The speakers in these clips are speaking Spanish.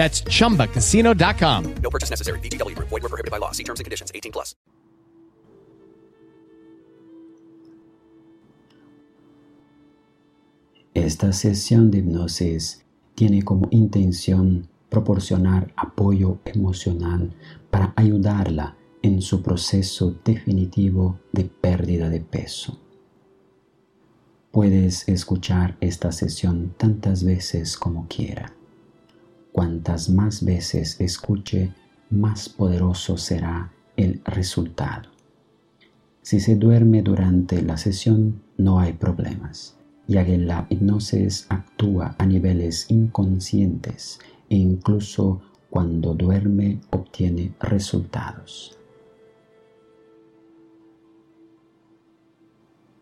That's chumbacasino.com. No purchase necessary. Void were prohibited by law. See terms and conditions. 18 plus. Esta sesión de hipnosis tiene como intención proporcionar apoyo emocional para ayudarla en su proceso definitivo de pérdida de peso. Puedes escuchar esta sesión tantas veces como quiera. Cuantas más veces escuche, más poderoso será el resultado. Si se duerme durante la sesión, no hay problemas, ya que la hipnosis actúa a niveles inconscientes e incluso cuando duerme obtiene resultados.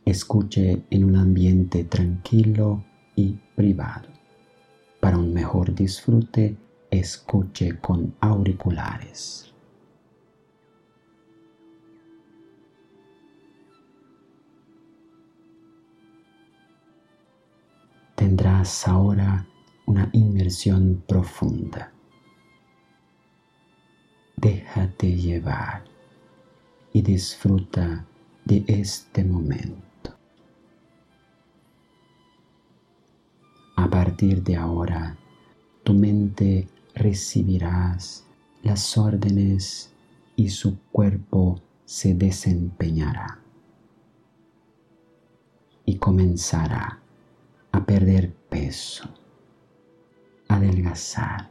Escuche en un ambiente tranquilo y privado. Para un mejor disfrute, escuche con auriculares. Tendrás ahora una inmersión profunda. Déjate llevar y disfruta de este momento. Partir de ahora, tu mente recibirás las órdenes y su cuerpo se desempeñará y comenzará a perder peso, adelgazar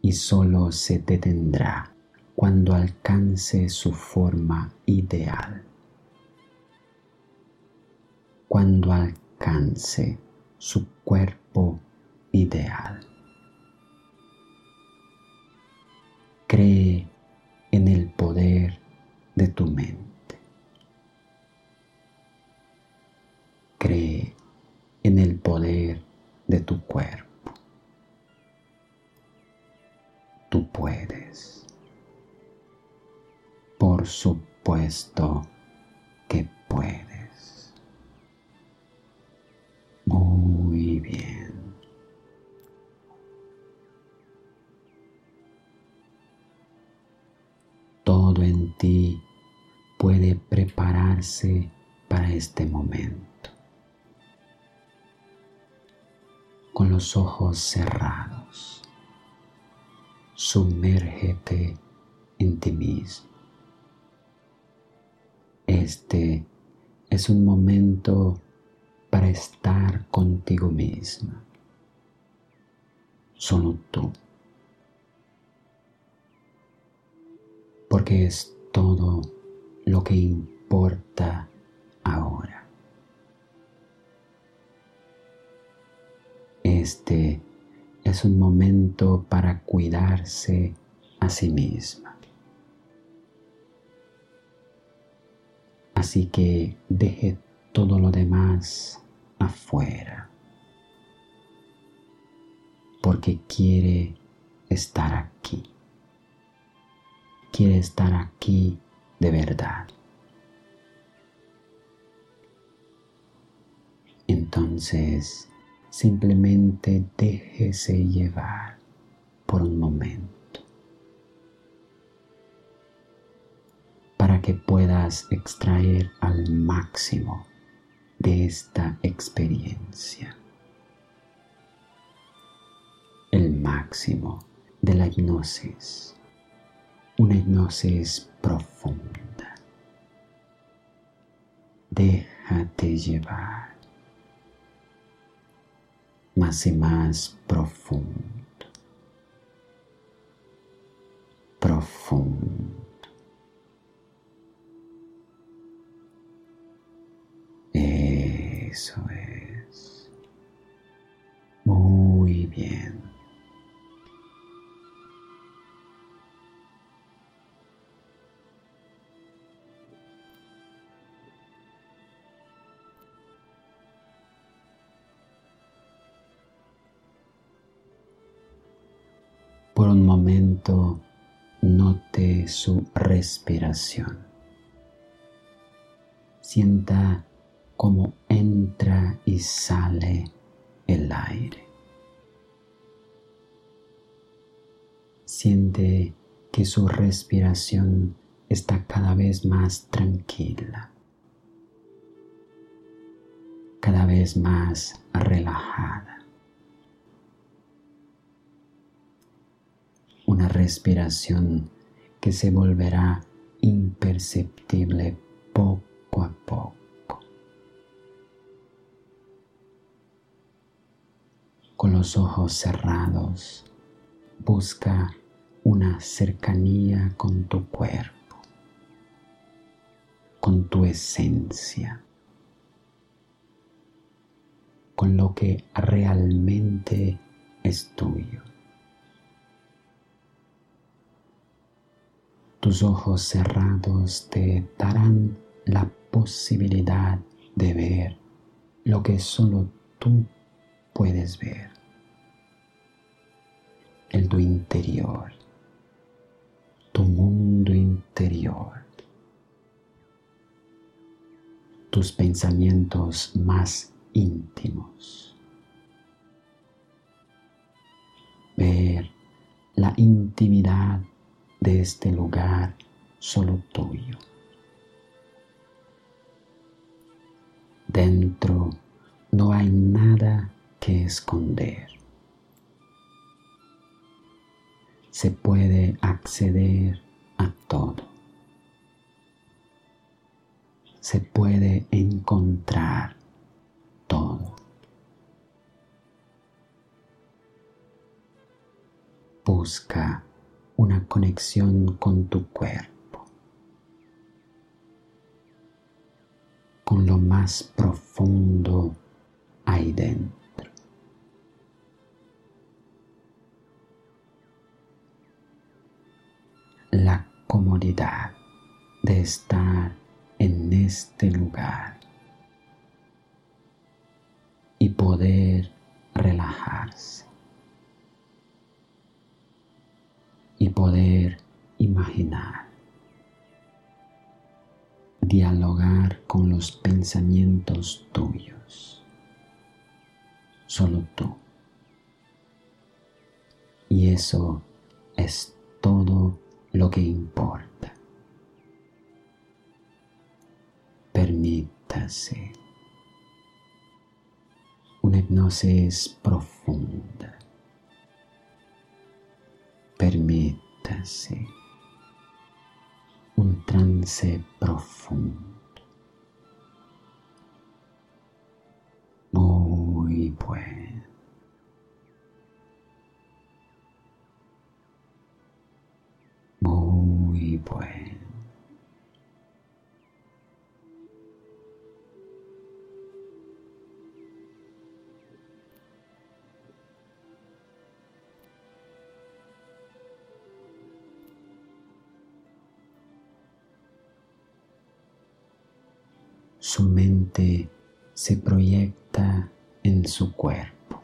y solo se detendrá cuando alcance su forma ideal. Cuando alcance su cuerpo ideal. Cree en el poder de tu mente. Cree en el poder de tu cuerpo. Tú puedes. Por supuesto que puedes. Los ojos cerrados, sumérgete en ti mismo. Este es un momento para estar contigo misma. Solo tú. Porque es todo lo que importa ahora. Este es un momento para cuidarse a sí misma. Así que deje todo lo demás afuera. Porque quiere estar aquí. Quiere estar aquí de verdad. Entonces, simplemente déjese llevar por un momento para que puedas extraer al máximo de esta experiencia. El máximo de la hipnosis una hipnosis profunda. Déjate llevar más y más profundo, profundo. Eso es. Note su respiración. Sienta cómo entra y sale el aire. Siente que su respiración está cada vez más tranquila, cada vez más relajada. Respiración que se volverá imperceptible poco a poco. con los ojos cerrados, busca una cercanía con tu cuerpo, con tu esencia, con lo que realmente es tuyo. Tus ojos cerrados te darán la posibilidad de ver lo que solo tú puedes ver el tu interior, tu mundo interior, tus pensamientos más íntimos. Ver la intimidad de este lugar solo tuyo. Dentro no hay nada que esconder. Se puede acceder a todo. Se puede encontrar todo. Busca una conexión con tu cuerpo, con lo más profundo ahí dentro. la comodidad de estar en este lugar y poder relajarse dialogar con los pensamientos tuyos, solo tú. Y eso es todo lo que importa. Permítase una hipnosis profunda. Permítase trance profundo. Muy bueno. Su mente se proyecta en su cuerpo.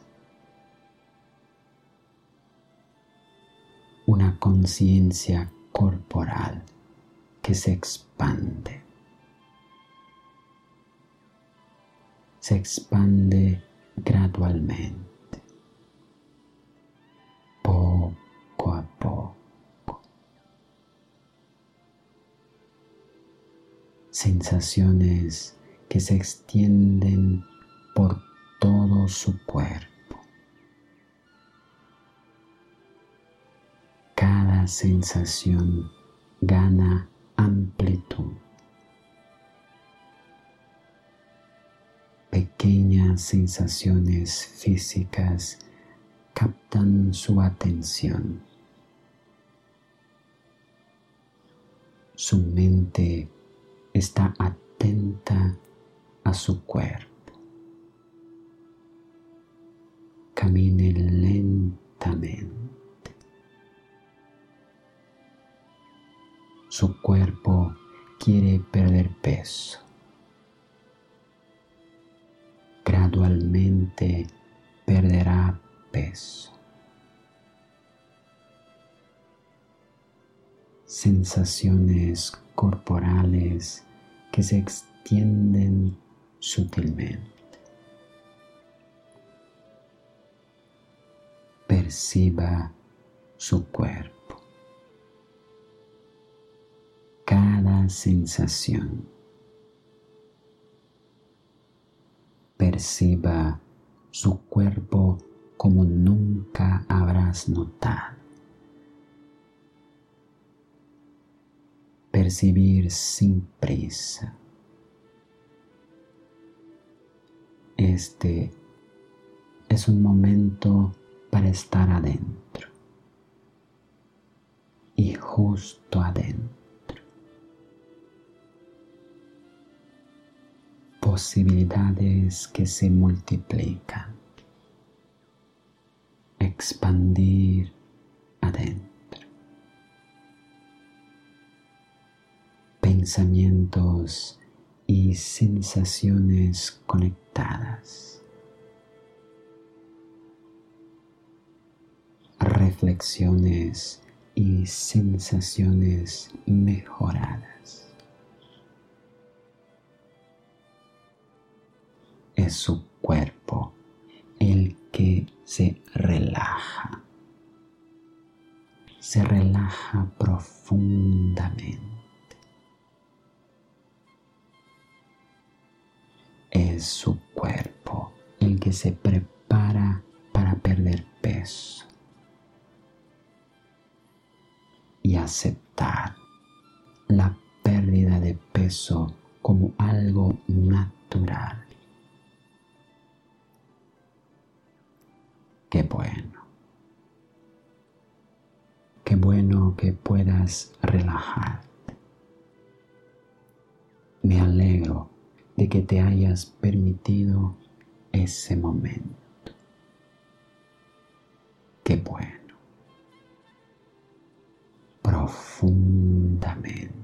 Una conciencia corporal que se expande. Se expande gradualmente, poco a poco. Sensaciones que se extienden por todo su cuerpo. Cada sensación gana amplitud. Pequeñas sensaciones físicas captan su atención. Su mente está atenta a su cuerpo. Camine lentamente. Su cuerpo quiere perder peso. Gradualmente perderá peso. Sensaciones corporales que se extienden sutilmente. Perciba su cuerpo. Cada sensación. Perciba su cuerpo como nunca habrás notado. Percibir sin prisa. Este es un momento para estar adentro y justo adentro. Posibilidades que se multiplican expandir adentro. Pensamientos y sensaciones conectadas. Reflexiones y sensaciones mejoradas. Es su cuerpo el que se relaja. Se relaja profundamente. Su cuerpo el que se prepara para perder peso y aceptar la pérdida de peso como algo natural. Qué bueno. Qué bueno que puedas relajarte. Me alegro de que te hayas permitido ese momento. Qué bueno. Profundamente.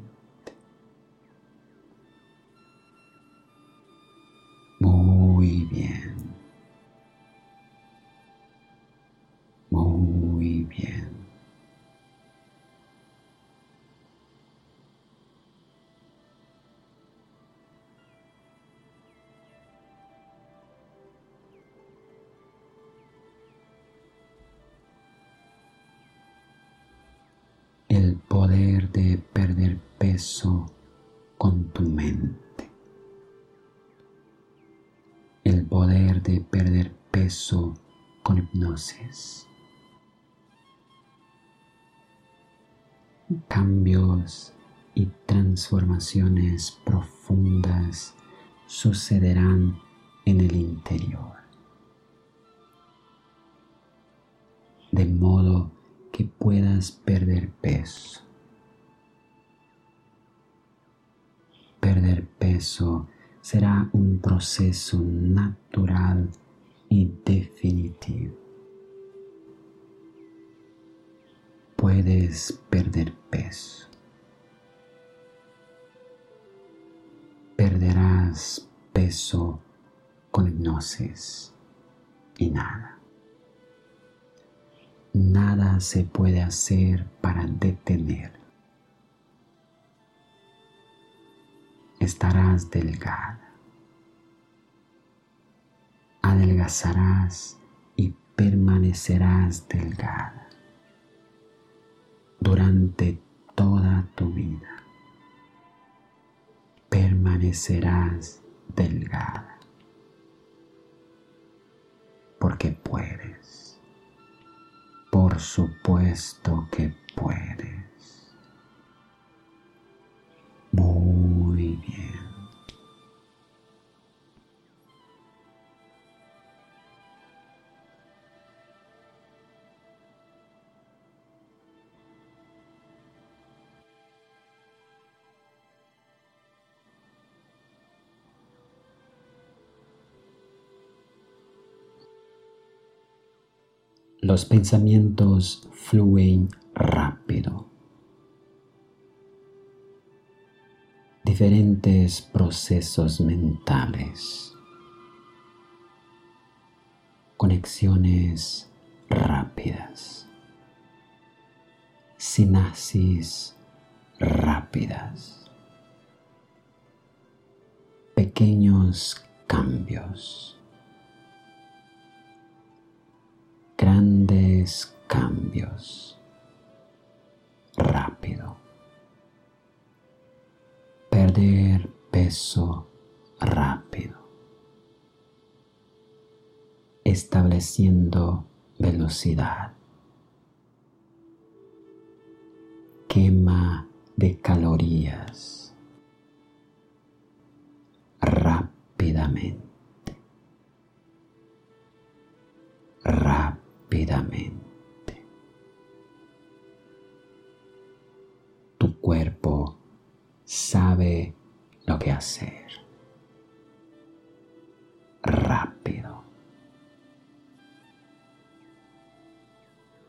El poder de perder peso con tu mente. El poder de perder peso con hipnosis. Cambios y transformaciones profundas sucederán en el interior. De modo que puedas perder peso. Perder peso será un proceso natural y definitivo. Puedes perder peso. Perderás peso con hipnosis y nada. Nada se puede hacer para detener. Estarás delgada adelgazarás y permanecerás delgada durante toda tu vida. Permanecerás delgada porque puedes. Por supuesto que puedes. Los pensamientos fluyen rápido. Diferentes procesos mentales. Conexiones rápidas. Sinapsis rápidas. Pequeños cambios. Grandes cambios. Rápido. Perder peso rápido. Estableciendo velocidad. Quema de calorías rápidamente. Tu cuerpo sabe lo que hacer. Rápido.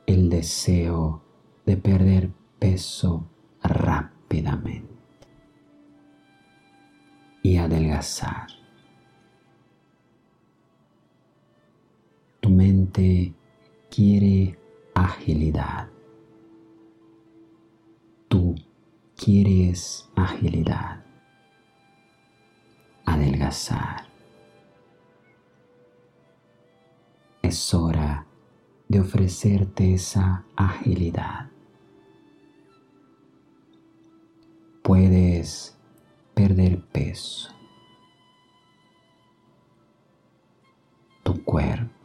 El deseo de perder peso rápidamente y adelgazar. Tu mente quiere agilidad. Tú quieres agilidad. Adelgazar. Es hora de ofrecerte esa agilidad. Puedes perder peso. Tu cuerpo,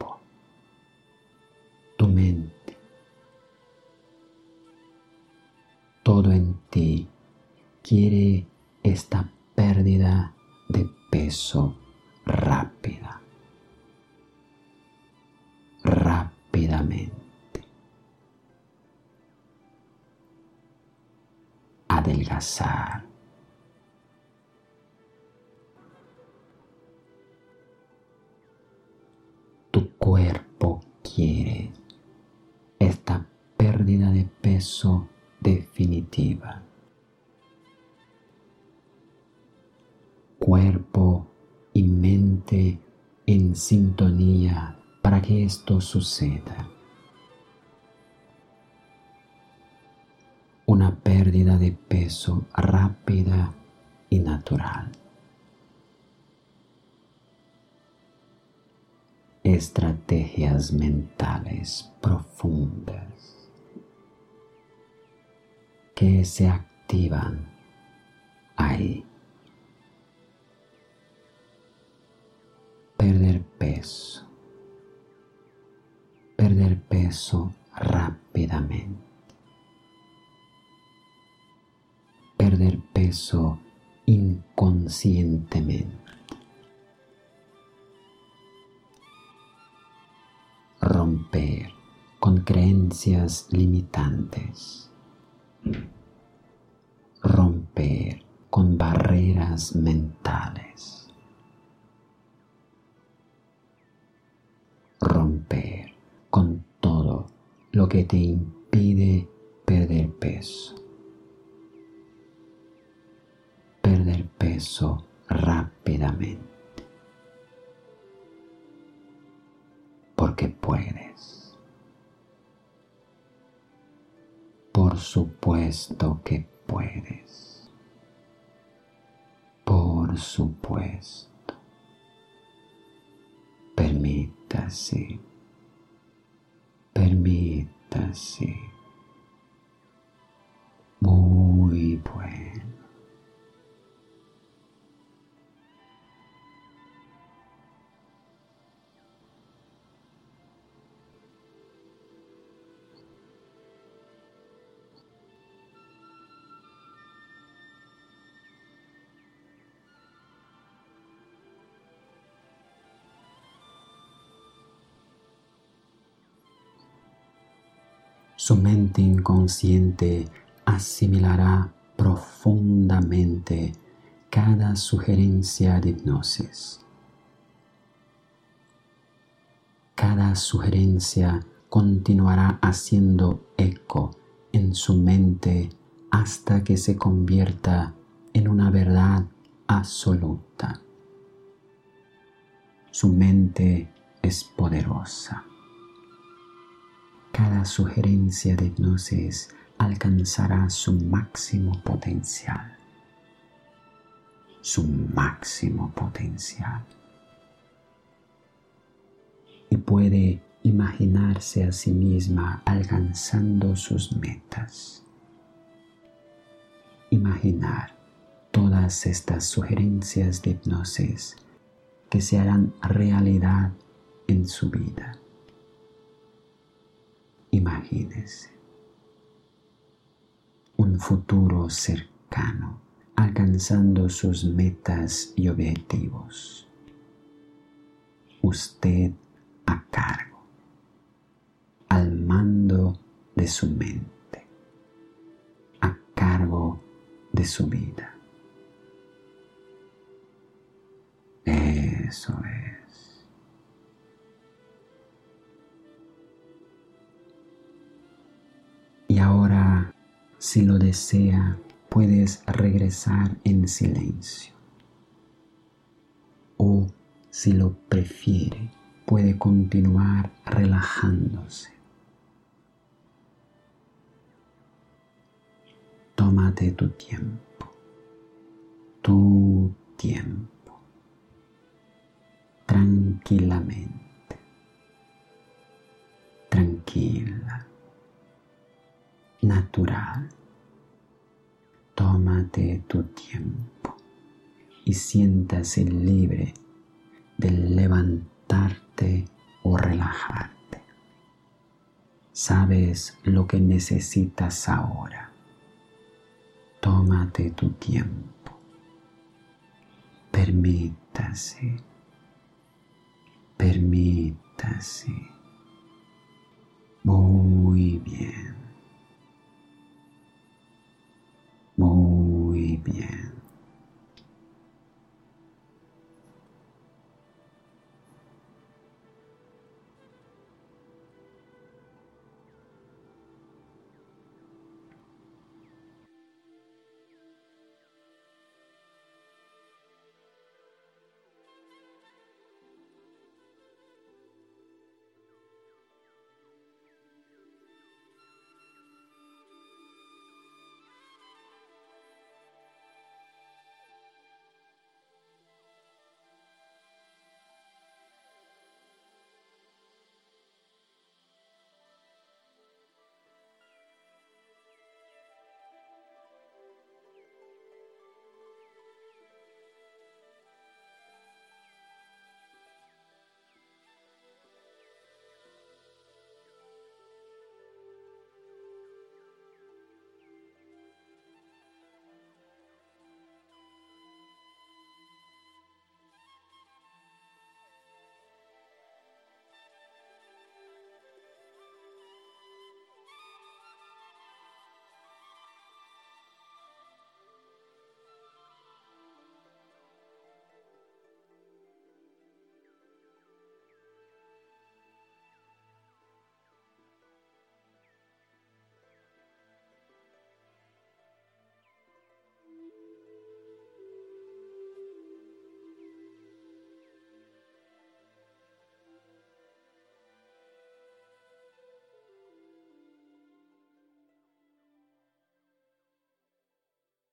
todo en ti quiere esta pérdida de peso rápida, rápidamente. Adelgazar. Tu cuerpo quiere esta pérdida de peso definitiva. Cuerpo y mente en sintonía para que esto suceda. Una pérdida de peso rápida y natural. Estrategias mentales profundas que se activan ahí. Perder peso. Perder peso rápidamente. Perder peso inconscientemente. Romper con creencias limitantes. Romper con barreras mentales. Romper con todo lo que te impide perder peso. Perder peso rápidamente. Porque puedes. Por supuesto que puedes. Por supuesto. Permítase. Permítase. Muy bueno. Su mente inconsciente asimilará profundamente cada sugerencia de hipnosis. Cada sugerencia continuará haciendo eco en su mente hasta que se convierta en una verdad absoluta. Su mente es poderosa. Cada sugerencia de hipnosis alcanzará su máximo potencial. Su máximo potencial. Y puede imaginarse a sí misma alcanzando sus metas. Imaginar todas estas sugerencias de hipnosis que se harán realidad en su vida. Imagínese un futuro cercano alcanzando sus metas y objetivos. Usted a cargo, al mando de su mente, a cargo de su vida. Eso es. Si lo desea, puedes regresar en silencio. O, si lo prefiere, puede continuar relajándose. Tómate tu tiempo, tu tiempo tranquilamente, tranquila, natural. Tómate tu tiempo y siéntase libre de levantarte o relajarte. Sabes lo que necesitas ahora. Tómate tu tiempo. Permítase Permítase. Muy bien. Bien.